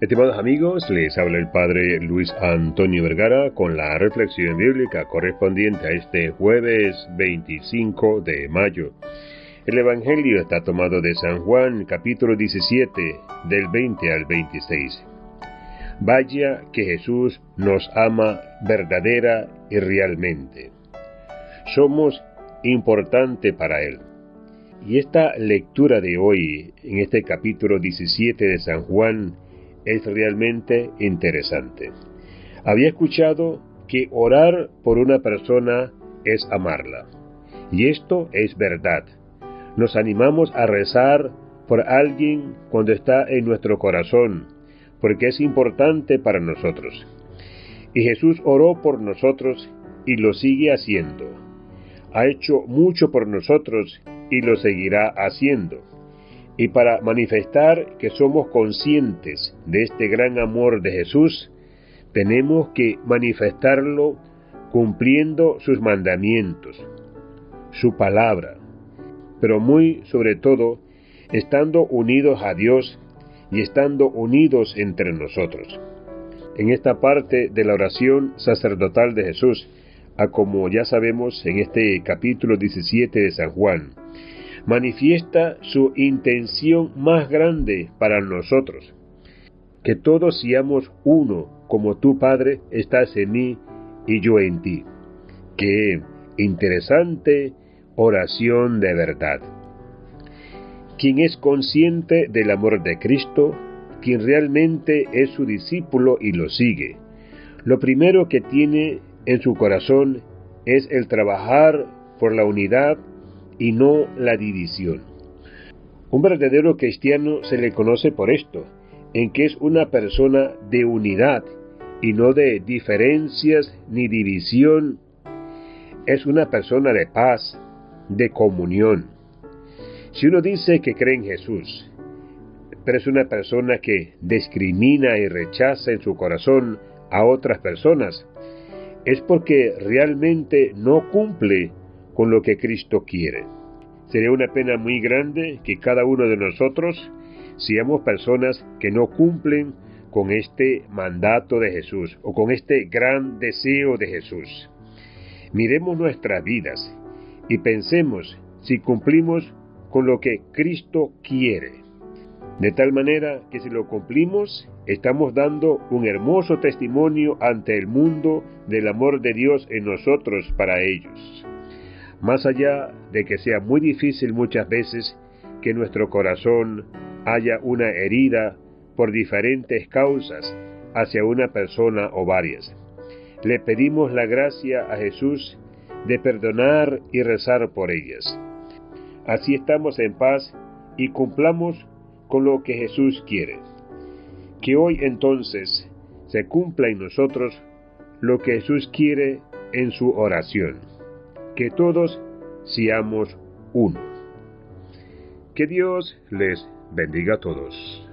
Estimados amigos, les habla el Padre Luis Antonio Vergara con la reflexión bíblica correspondiente a este jueves 25 de mayo. El Evangelio está tomado de San Juan, capítulo 17, del 20 al 26. Vaya que Jesús nos ama verdadera y realmente. Somos importante para Él. Y esta lectura de hoy, en este capítulo 17 de San Juan, es realmente interesante. Había escuchado que orar por una persona es amarla. Y esto es verdad. Nos animamos a rezar por alguien cuando está en nuestro corazón, porque es importante para nosotros. Y Jesús oró por nosotros y lo sigue haciendo. Ha hecho mucho por nosotros y lo seguirá haciendo y para manifestar que somos conscientes de este gran amor de Jesús, tenemos que manifestarlo cumpliendo sus mandamientos, su palabra, pero muy sobre todo estando unidos a Dios y estando unidos entre nosotros. En esta parte de la oración sacerdotal de Jesús, a como ya sabemos en este capítulo 17 de San Juan, manifiesta su intención más grande para nosotros. Que todos seamos uno, como tu Padre estás en mí y yo en ti. Qué interesante oración de verdad. Quien es consciente del amor de Cristo, quien realmente es su discípulo y lo sigue, lo primero que tiene en su corazón es el trabajar por la unidad y no la división. Un verdadero cristiano se le conoce por esto, en que es una persona de unidad y no de diferencias ni división. Es una persona de paz, de comunión. Si uno dice que cree en Jesús, pero es una persona que discrimina y rechaza en su corazón a otras personas, es porque realmente no cumple con lo que Cristo quiere. Sería una pena muy grande que cada uno de nosotros seamos personas que no cumplen con este mandato de Jesús o con este gran deseo de Jesús. Miremos nuestras vidas y pensemos si cumplimos con lo que Cristo quiere. De tal manera que si lo cumplimos, estamos dando un hermoso testimonio ante el mundo del amor de Dios en nosotros para ellos más allá de que sea muy difícil muchas veces que nuestro corazón haya una herida por diferentes causas hacia una persona o varias. Le pedimos la gracia a Jesús de perdonar y rezar por ellas. Así estamos en paz y cumplamos con lo que Jesús quiere. Que hoy entonces se cumpla en nosotros lo que Jesús quiere en su oración que todos seamos uno. Que Dios les bendiga a todos.